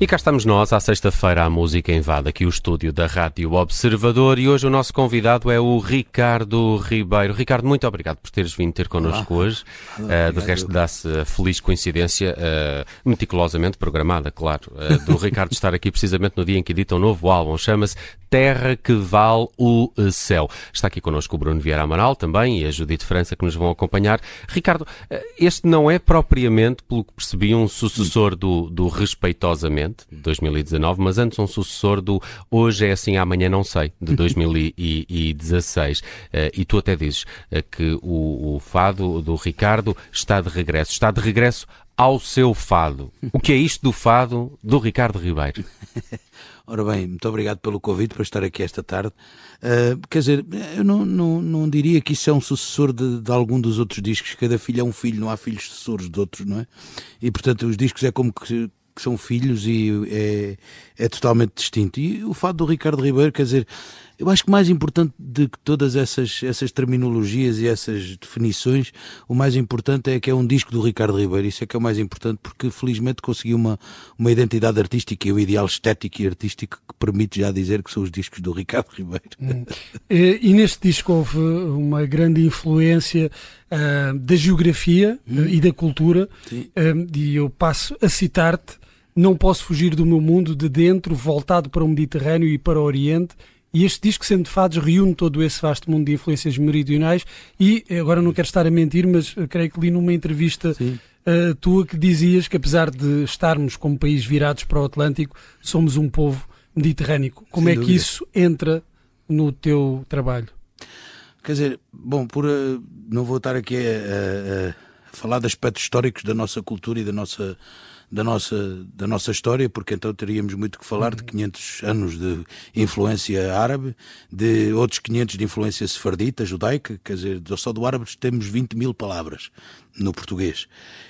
E cá estamos nós, à sexta-feira, a música invade aqui o estúdio da Rádio Observador e hoje o nosso convidado é o Ricardo Ribeiro. Ricardo, muito obrigado por teres vindo ter connosco Olá. hoje. Uh, de resto, dá-se a feliz coincidência, uh, meticulosamente programada, claro, uh, do Ricardo estar aqui precisamente no dia em que edita um novo álbum. Chama-se Terra que Vale o Céu. Está aqui connosco o Bruno Vieira Amaral também e a Judite França que nos vão acompanhar. Ricardo, este não é propriamente, pelo que percebi, um sucessor do, do Respeitosamente de 2019, mas antes um sucessor do Hoje é assim, amanhã não sei, de 2016. uh, eh, e tu até dizes que o, o fado do Ricardo está de regresso. Está de regresso ao seu fado. O que é isto do fado do Ricardo Ribeiro? Ora bem, muito obrigado pelo convite para estar aqui esta tarde. Uh, quer dizer, eu não, não, não diria que isso é um sucessor de, de, algum dos outros discos. Cada filho é um filho, não há filhos sucessores de outros, não é? E portanto, os discos é como que que são filhos e é, é totalmente distinto. E o fato do Ricardo Ribeiro, quer dizer, eu acho que mais importante de que todas essas, essas terminologias e essas definições, o mais importante é que é um disco do Ricardo Ribeiro. Isso é que é o mais importante, porque felizmente conseguiu uma, uma identidade artística e o ideal estético e artístico que permite já dizer que são os discos do Ricardo Ribeiro. Hum. E, e, neste disco houve uma grande influência uh, da geografia hum. uh, e da cultura, uh, e eu passo a citar-te não posso fugir do meu mundo de dentro, voltado para o Mediterrâneo e para o Oriente. E este disco, sendo de fados, reúne todo esse vasto mundo de influências meridionais. E agora não quero estar a mentir, mas creio que li numa entrevista uh, tua que dizias que, apesar de estarmos como país virados para o Atlântico, somos um povo mediterrâneo. Como Sem é dúvida. que isso entra no teu trabalho? Quer dizer, bom, por, uh, não vou estar aqui a, a, a falar de aspectos históricos da nossa cultura e da nossa da nossa, da nossa história, porque então teríamos muito que falar de 500 anos de influência árabe, de outros 500 de influência sefardita, judaica, quer dizer, só do árabe temos 20 mil palavras no português.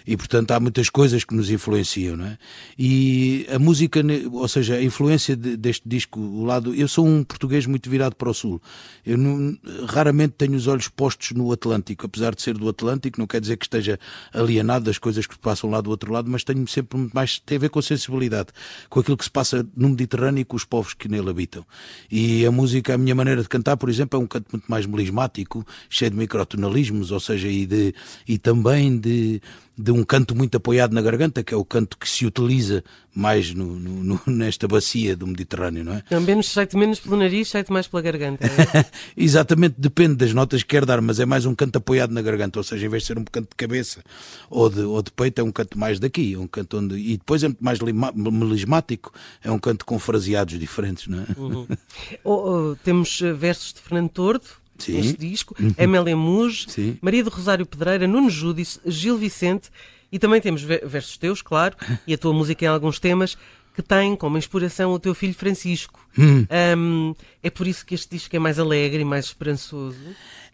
E, portanto, há muitas coisas que nos influenciam, não é? E a música, ou seja, a influência de, deste disco, o lado... Eu sou um português muito virado para o Sul. Eu não, raramente tenho os olhos postos no Atlântico. Apesar de ser do Atlântico, não quer dizer que esteja alienado das coisas que passam lá do outro lado, mas tenho sempre muito mais... tem a ver com a sensibilidade, com aquilo que se passa no Mediterrâneo e com os povos que nele habitam. E a música, a minha maneira de cantar, por exemplo, é um canto muito mais melismático, cheio de microtonalismos, ou seja, e, de, e também de, de um canto muito apoiado na garganta, que é o canto que se utiliza mais no, no, nesta bacia do Mediterrâneo, não é? Não, menos cheio menos pelo nariz, cheio mais pela garganta. É? Exatamente, depende das notas que quer dar, mas é mais um canto apoiado na garganta, ou seja, em vez de ser um canto de cabeça ou de, ou de peito, é um canto mais daqui, é um canto onde... E depois é muito mais melismático, é um canto com fraseados diferentes, não é? Uhum. oh, oh, temos eh, versos de Fernando Tordo, Sim. neste disco, uhum. Amélia Muge, Maria do Rosário Pedreira, Nuno Júdice, Gil Vicente e também temos versos teus, claro, e a tua música em alguns temas que tem como inspiração o teu filho Francisco. Hum. Um, é por isso que este disco é mais alegre e mais esperançoso.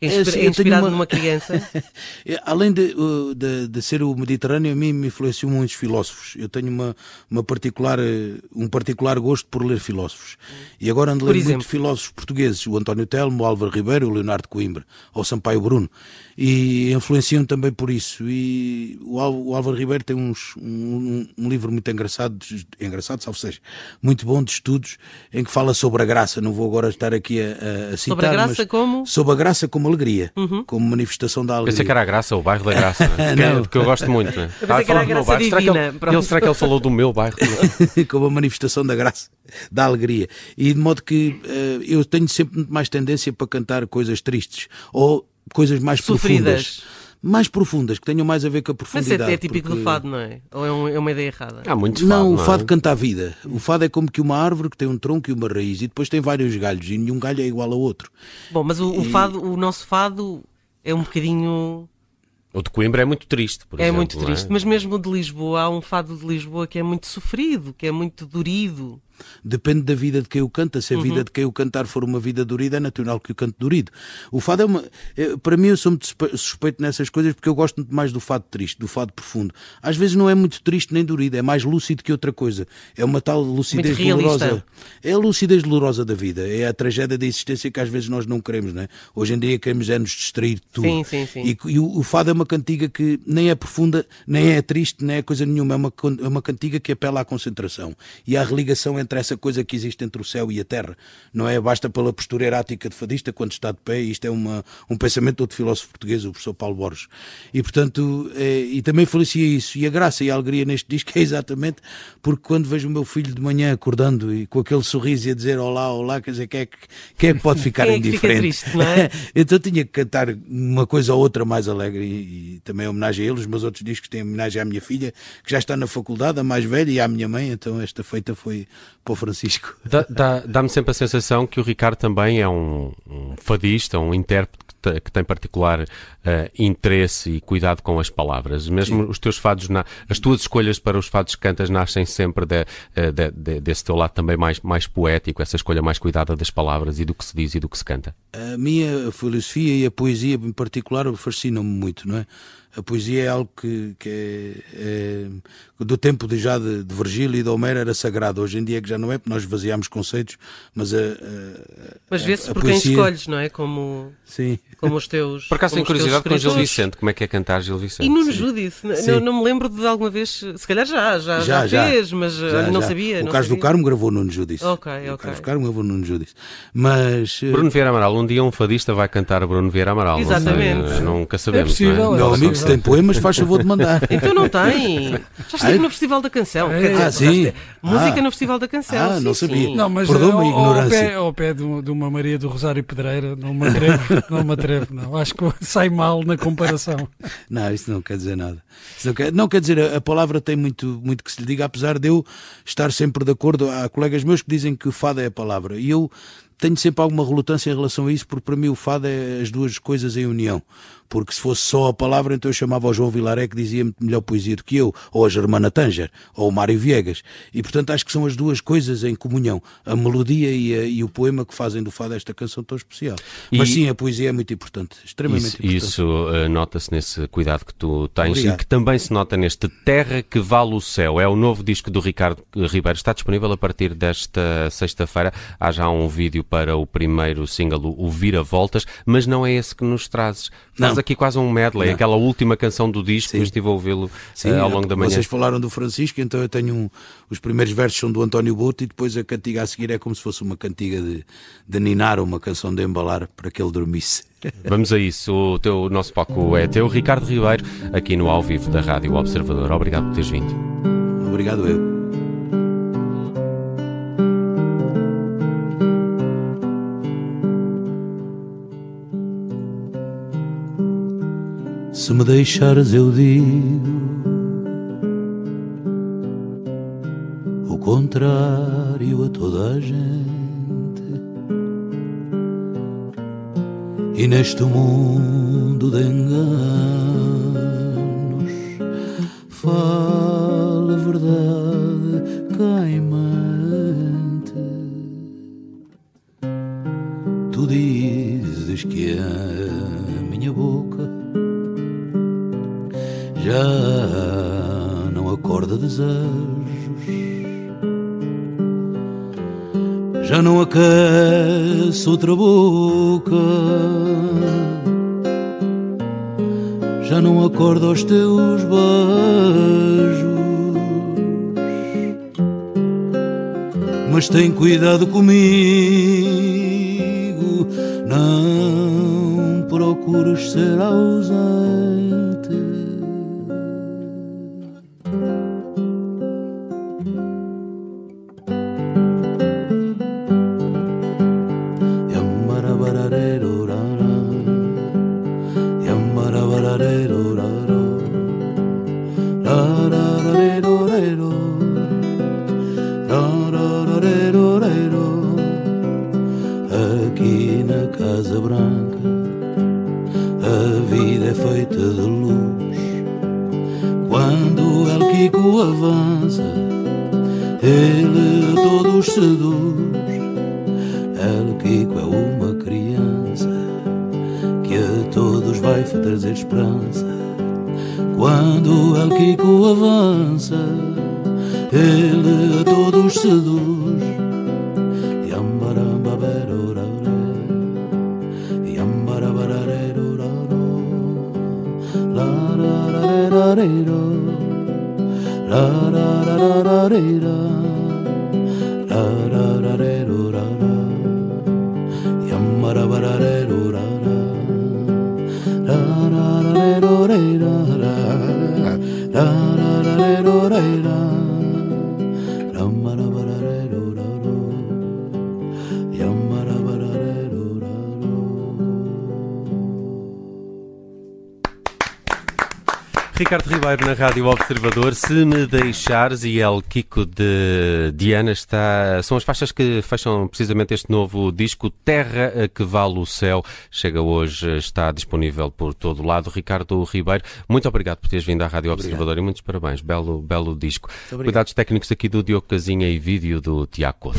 É, é, assim, é inspirado uma... numa criança? É, além de, de, de, ser o Mediterrâneo, a mim me influenciam muitos filósofos. Eu tenho uma, uma particular, eh, um particular gosto por ler filósofos. E agora ando a ler muitos filósofos portugueses, o António Telmo, o Álvaro Ribeiro, o Leonardo Coimbra, ou o Sampaio Bruno. E influenciam também por isso. E o, o Álvaro Ribeiro tem uns, um, um, livro muito engraçado, engraçado, salvo seja, muito bom de estudos, em que fala sobre a graça. Não vou agora estar aqui a, a citar. Sobre a graça como? Sobre a graça como alegria, uhum. como manifestação da alegria. Pensei que era a graça, o bairro da graça, é? não. porque eu gosto muito. Né? Eu ah, que era a graça divina. Será que, ele, ele, será que ele falou do meu bairro? como a manifestação da graça, da alegria. E de modo que uh, eu tenho sempre muito mais tendência para cantar coisas tristes ou coisas mais Sofridas. profundas mais profundas, que tenham mais a ver com a profundidade. Mas é, é típico porque... do fado, não é? Ou é, um, é, uma ideia errada? Há muitos fado, Não, o fado é? canta a vida. O fado é como que uma árvore que tem um tronco e uma raiz e depois tem vários galhos e nenhum galho é igual ao outro. Bom, mas o, e... o fado, o nosso fado é um bocadinho. O de Coimbra é muito triste, por é exemplo. Muito triste, é muito triste, mas mesmo o de Lisboa, há um fado de Lisboa que é muito sofrido, que é muito durido. Depende da vida de quem o canta. Se a vida uhum. de quem o cantar for uma vida dorida, é natural que o cante dorido. O fado é uma. É, para mim, eu sou muito suspeito nessas coisas porque eu gosto muito mais do fado triste, do fado profundo. Às vezes não é muito triste nem dorido, é mais lúcido que outra coisa. É uma tal lucidez dolorosa. É a lucidez dolorosa da vida. É a tragédia da existência que às vezes nós não queremos, não é? Hoje em dia queremos é nos distrair de tudo. Sim, sim, sim. E, e o, o, fado é uma cantiga que nem é profunda, nem é triste, nem é coisa nenhuma. É uma, é uma cantiga que apela à concentração e à religação entre essa coisa que existe entre o céu e a terra. Não é? Basta pela postura erática de fadista quando está de pé. Isto é uma, um pensamento de outro filósofo português, o professor Paulo Borges. E portanto, é, e também felicia isso. E a graça e a alegria neste disco é exatamente porque quando vejo o meu filho de manhã acordando e com aquele sorriso e a dizer olá, olá, quer dizer, quem é que, quem é que pode ficar quem indiferente? É que fica triste, é? então tinha que cantar uma coisa ou outra mais alegre e, e também homenagem a eles. Meus outros discos têm homenagem à minha filha, que já está na faculdade, a mais velha, e à minha mãe, então esta feita foi para o Francisco. Dá-me dá, sempre a sensação que o Ricardo também é um, um fadista, um intérprete que tem particular uh, interesse e cuidado com as palavras. Mesmo Sim. os teus fados, na, as tuas escolhas para os fados que cantas nascem sempre de, eh, de, de, desse teu lado também mais, mais poético, essa escolha mais cuidada das palavras e do que se diz e do que se canta. A minha filosofia e a poesia em particular fascinam-me muito, não é? a poesia é algo que, que é, é, do tempo de, já de, de Virgílio e de Homero era sagrado. Hoje em dia é que já não é, porque nós vaziamos conceitos, mas a, a Mas vê-se por poesia... quem escolhes, não é? Como, Sim. Como os teus. Por acaso tenho curiosidade com Gil Vicente, como é que é cantar Gil Vicente? E Nuno Judice, não, não me lembro de alguma vez, se calhar já, já, já, já fez, mas já, não sabia. O não Carlos sabia. do Carmo gravou Nuno Judice. Ok, ok. O Carlos do Carmo gravou Nuno Judice. Mas. Eh, Bruno Vieira Amaral, um dia um fadista vai cantar Bruno Vieira Amaral. Exatamente. Não sei, nunca sabemos. É possível, não é? Meu amigo, se tem poemas, faz favor de mandar. Então não tem. Já esteve no Festival da Canção. É. Dizer, ah, sim. Música ah. no Festival da Canção. Ah, sim, não sabia. Sim. Não, mas Perdoa-me a ignorância. Ao pé, ao pé de, de, uma Maria do Rosário Pedreira, não me atrevo, não me não. Acho que sai mal na comparação. Não, isso não quer dizer nada. Não quer, não quer, dizer, a, palavra tem muito, muito que se lhe diga, apesar de eu estar sempre de acordo. Há colegas meus que dizem que fado é a palavra. E eu tenho sempre alguma relutância em relação a isso, porque para mim o fado é as duas coisas em união porque se fosse só a palavra, então eu chamava o João Vilaré, que dizia muito melhor poesia do que eu, ou a Germana Tanger, ou o Mário Viegas. E portanto acho que são as duas coisas em comunhão, a melodia e, a, e o poema que fazem do fado esta canção tão especial. E Mas sim, a poesia é muito importante, extremamente isso, importante. Isso uh, nota-se nesse cuidado que tu tens Obrigado. e que também se nota neste Terra que Vale o Céu. É o novo disco do Ricardo Ribeiro. Está disponível a partir desta sexta-feira. Há já um vídeo para o primeiro single, o Vira Voltas, mas não é esse que nos trazes. Faz aqui quase um medley, não. aquela última canção do disco, Sim. estive a ouvi-lo uh, ao longo da manhã. Vocês falaram do Francisco, então eu tenho um, os primeiros versos são do António Boto e depois a cantiga a seguir é como se fosse uma cantiga de, de ninar, uma canção de embalar para que ele dormisse. Vamos a isso, o, teu, o nosso palco é teu, Ricardo Ribeiro, aqui no ao vivo da Rádio Observador. Obrigado por teres vindo. Obrigado eu. Se me deixares, eu digo o contrário a toda a gente. E neste mundo de enganos, já não aquece outra boca, já não acorda os teus beijos. Mas tem cuidado comigo, não procures ser ausente. Aqui na Casa Branca a vida é feita de luz. Quando El Kiko avança, ele todos seduz. El Kiko é uma criança que a todos vai trazer esperança. Quando El Kiko avança, ele a todos seduz. Yambaramba berorare, yambarabarareroraro, larararerarero, larararararera, larararerorara, yambarabararerorara, 对了。Ricardo Ribeiro na Rádio Observador, se me deixares e El Kiko de Diana está, são as faixas que fecham precisamente este novo disco Terra que Vale o Céu. Chega hoje, está disponível por todo lado. Ricardo Ribeiro, muito obrigado por teres vindo à Rádio Observador obrigado. e muitos parabéns. Belo, belo disco. Cuidados técnicos aqui do Diogo Casinha e vídeo do Tiago Couto.